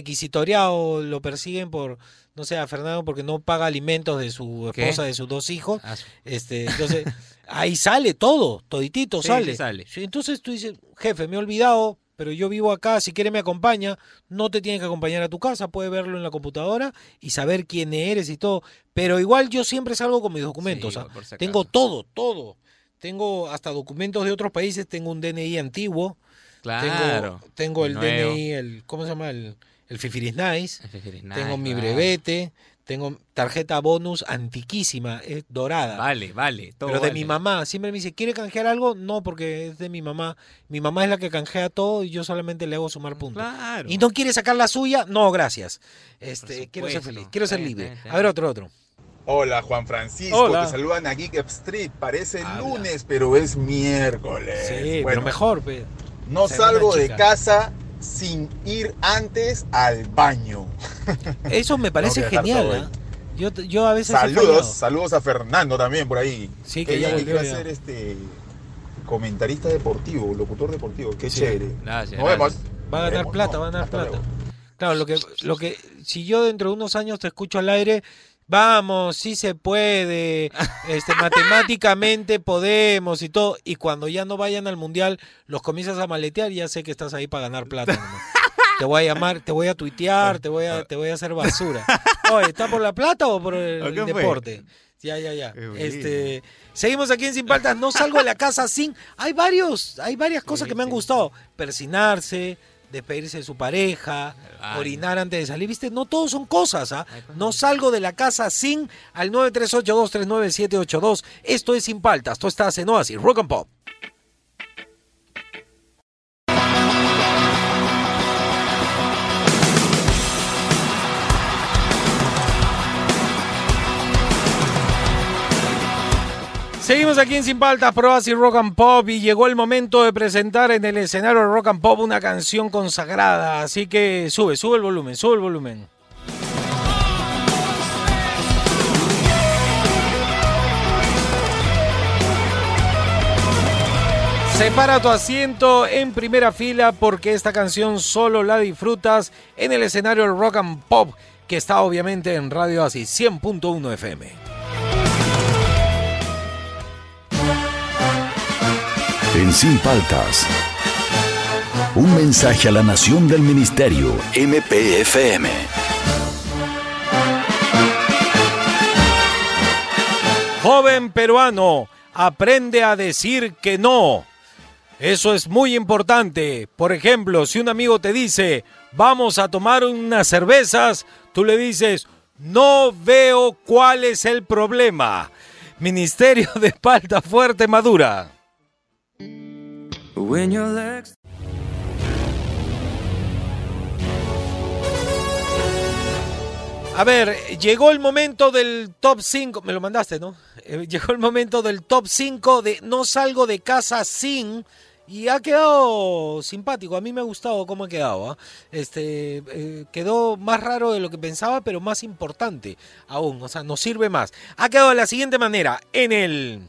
Speaker 3: requisitoriado, lo persiguen por, no sé, a Fernando porque no paga alimentos de su
Speaker 4: ¿Qué?
Speaker 3: esposa, de sus dos hijos.
Speaker 4: Ah, su-
Speaker 3: Este, entonces, ahí sale todo, toditito
Speaker 4: Sí,
Speaker 3: sale.
Speaker 4: sale.
Speaker 3: Entonces tú dices, jefe, me he olvidado, pero yo vivo acá, si quiere me acompaña, no te tiene que acompañar a tu casa, puede verlo en la computadora y saber quién eres y todo. Pero igual yo siempre salgo con mis documentos.
Speaker 4: Sí,
Speaker 3: ¿ah?
Speaker 4: si
Speaker 3: Tengo todo, todo. Tengo hasta documentos de otros países, tengo un DNI antiguo.
Speaker 4: Claro,
Speaker 3: Tengo, tengo el
Speaker 4: nuevo.
Speaker 3: DNI, el, ¿cómo se llama? El, el Fifiris Nice.
Speaker 4: El Fifiris
Speaker 3: Tengo
Speaker 4: Nice,
Speaker 3: mi
Speaker 4: claro.
Speaker 3: Tengo tarjeta bonus antiquísima, es dorada.
Speaker 4: Vale, vale. Todo
Speaker 3: Pero de
Speaker 4: vale.
Speaker 3: mi mamá, siempre me dice, ¿quiere canjear algo? No, porque es de mi mamá. Mi mamá es la que canjea todo y yo solamente le hago sumar puntos.
Speaker 4: Claro.
Speaker 3: ¿Y no quiere sacar la suya? No, gracias. Este, quiero ser feliz, quiero ser
Speaker 4: Está
Speaker 3: libre.
Speaker 4: bien, está
Speaker 3: A ver, otro, otro.
Speaker 19: Hola Juan Francisco,
Speaker 3: Hola.
Speaker 19: te saludan a Geek Street. Parece lunes, pero es miércoles.
Speaker 3: Sí, pero
Speaker 19: Bueno,
Speaker 3: mejor. pe.
Speaker 19: No salgo de casa sin ir antes al baño.
Speaker 3: Eso me parece genial. ¿ah? Yo, yo a veces
Speaker 19: Saludos, saludos a Fernando también por ahí.
Speaker 3: Sí, que ya ya.
Speaker 19: ser este comentarista deportivo, locutor deportivo. Qué
Speaker 3: Sí.
Speaker 19: chévere.
Speaker 4: Gracias,
Speaker 19: Nos vemos.
Speaker 3: Va a ganar plata, va a ganar plata.
Speaker 19: luego.
Speaker 3: Claro, lo que, lo que, si yo dentro de unos años te escucho al aire, vamos, sí se puede, este, matemáticamente podemos y todo, y cuando ya no vayan al mundial, los comienzas a maletear, ya sé que estás ahí para ganar plata. nomás. Te voy a llamar, te voy a tuitear, te voy a, te voy a hacer basura. Oye, ¿está por la plata o por el, deporte? Ya, ya, ya. Este, seguimos aquí en Sin Paltas. No salgo de la casa sin. Hay varios, hay varias cosas que me han gustado. Persinarse, despedirse de su pareja,
Speaker 4: Ay.
Speaker 3: orinar antes de salir. ¿Viste? No todos son cosas, ¿ah? No salgo de la casa sin al 938239782. Esto es Sin Paltas. Tú estás en Oasis, Rock and Pop. Seguimos aquí en Sin Paltas, Pruebas y Rock and Pop y llegó el momento de presentar en el escenario de Rock and Pop una canción consagrada. Así que sube, sube el volumen, sube el volumen. Separa tu asiento en primera fila porque esta canción solo la disfrutas en el escenario Rock and Pop que está obviamente en Radio Así 100.1 FM.
Speaker 1: En Sin Paltas. Un mensaje a la nación del ministerio MPFM.
Speaker 3: Joven peruano, aprende a decir que no. Eso es muy importante. Por ejemplo, si un amigo te dice, vamos a tomar unas cervezas, tú le dices, no veo cuál es el problema. Ministerio de Espalda Fuerte Madura.
Speaker 2: When your legs
Speaker 3: A ver, llegó el momento del top 5. Me lo mandaste, ¿no? Eh, llegó el momento del top 5 de No salgo de casa sin. Y ha quedado simpático. A mí me ha gustado cómo ha quedado. ¿ah? Este, eh, quedó más raro de lo que pensaba, pero más importante aún. O sea, nos sirve más. Ha quedado de la siguiente manera. En el.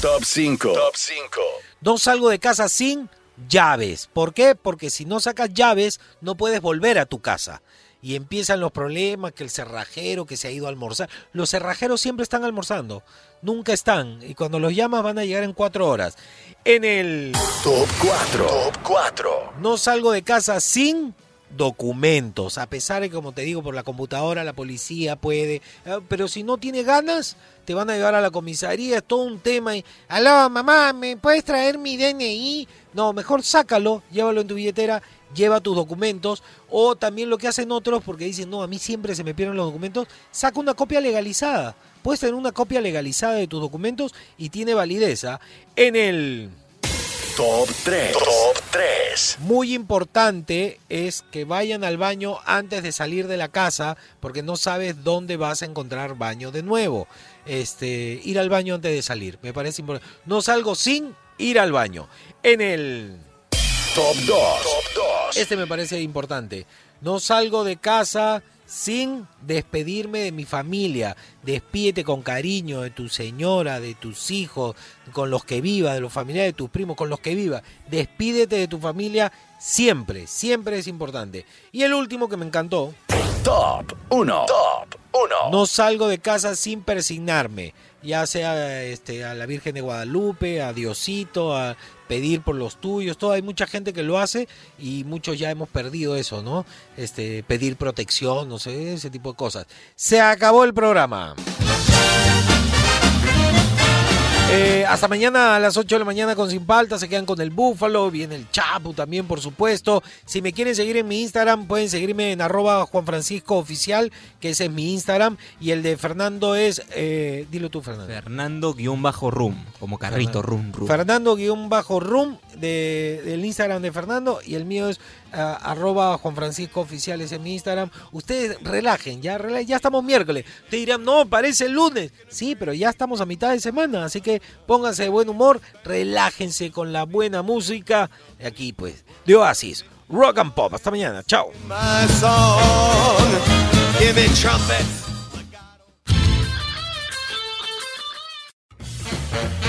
Speaker 1: Top 5. Top 5.
Speaker 3: No salgo de casa sin llaves. ¿Por qué? Porque si no sacas llaves, no puedes volver a tu casa. Y empiezan los problemas, que el cerrajero que se ha ido a almorzar. Los cerrajeros siempre están almorzando. Nunca están. Y cuando los llamas van a llegar en cuatro horas. En el...
Speaker 1: Top 4. Top 4.
Speaker 3: No salgo de casa sin documentos. A pesar de que, como te digo, por la computadora la policía puede. eh, Pero si no tiene ganas, te van a llevar a la comisaría. Es todo un tema. Y, Aló, mamá, ¿me puedes traer mi DNI? No, mejor sácalo, llévalo en tu billetera, lleva tus documentos. O también lo que hacen otros, porque dicen, no, a mí siempre se me pierden los documentos, saca una copia legalizada. Puedes tener una copia legalizada de tus documentos y tiene validez. ¿ah? En el
Speaker 1: Top 3. Top 3.
Speaker 3: muy importante es que vayan al baño antes de salir de la casa porque no sabes dónde vas a encontrar baño de nuevo. Este, ir al baño antes de salir, me parece importante. No salgo sin ir al baño. En el
Speaker 1: Top 2. Top 2.
Speaker 3: este me parece importante. No salgo de casa sin despedirme de mi familia. Despídete con cariño de tu señora, de tus hijos, con los que viva, de los familiares de tus primos, con los que viva. Despídete de tu familia siempre, siempre es importante. Y el último que me encantó.
Speaker 1: Top 1. Top 1.
Speaker 3: No salgo de casa sin persignarme, ya sea este, a la Virgen de Guadalupe, a Diosito, a pedir por los tuyos, todo. Hay mucha gente que lo hace y muchos ya hemos perdido eso, ¿no? Este, pedir protección, no sé, ese tipo de cosas. Se acabó el programa. Eh, hasta mañana a las 8 de la mañana con Sin Palta. Se quedan con el Búfalo. Viene el Chapu también, por supuesto. Si me quieren seguir en mi Instagram, pueden seguirme en arroba Juan Francisco Oficial, que ese es mi Instagram. Y el de Fernando es. eh, dilo tú, Fernando.
Speaker 4: Fernando-rum, como carrito, rum, rum.
Speaker 3: Fernando-rum de, del Instagram de Fernando y el mío es ah, arroba Juan Francisco Oficial, es mi Instagram. Ustedes relajen, ya, rela- ya estamos miércoles. Te dirán, no, parece el lunes. Sí, pero ya estamos a mitad de semana, así que pónganse de buen humor, relájense con la buena música. Aquí pues, de Oasis, Rock and Pop. Hasta mañana, chao.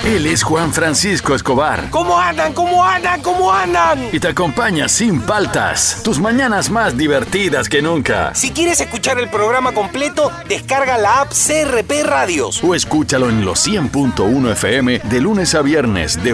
Speaker 1: Él es Juan Francisco Escobar
Speaker 20: ¿Cómo andan? ¿Cómo andan? ¿Cómo andan?
Speaker 1: y te acompaña sin paltas. Tus mañanas más divertidas que nunca.
Speaker 20: Si quieres escuchar el programa completo, descarga la app CRP Radios.
Speaker 1: O escúchalo en los 100.1 FM de lunes a viernes de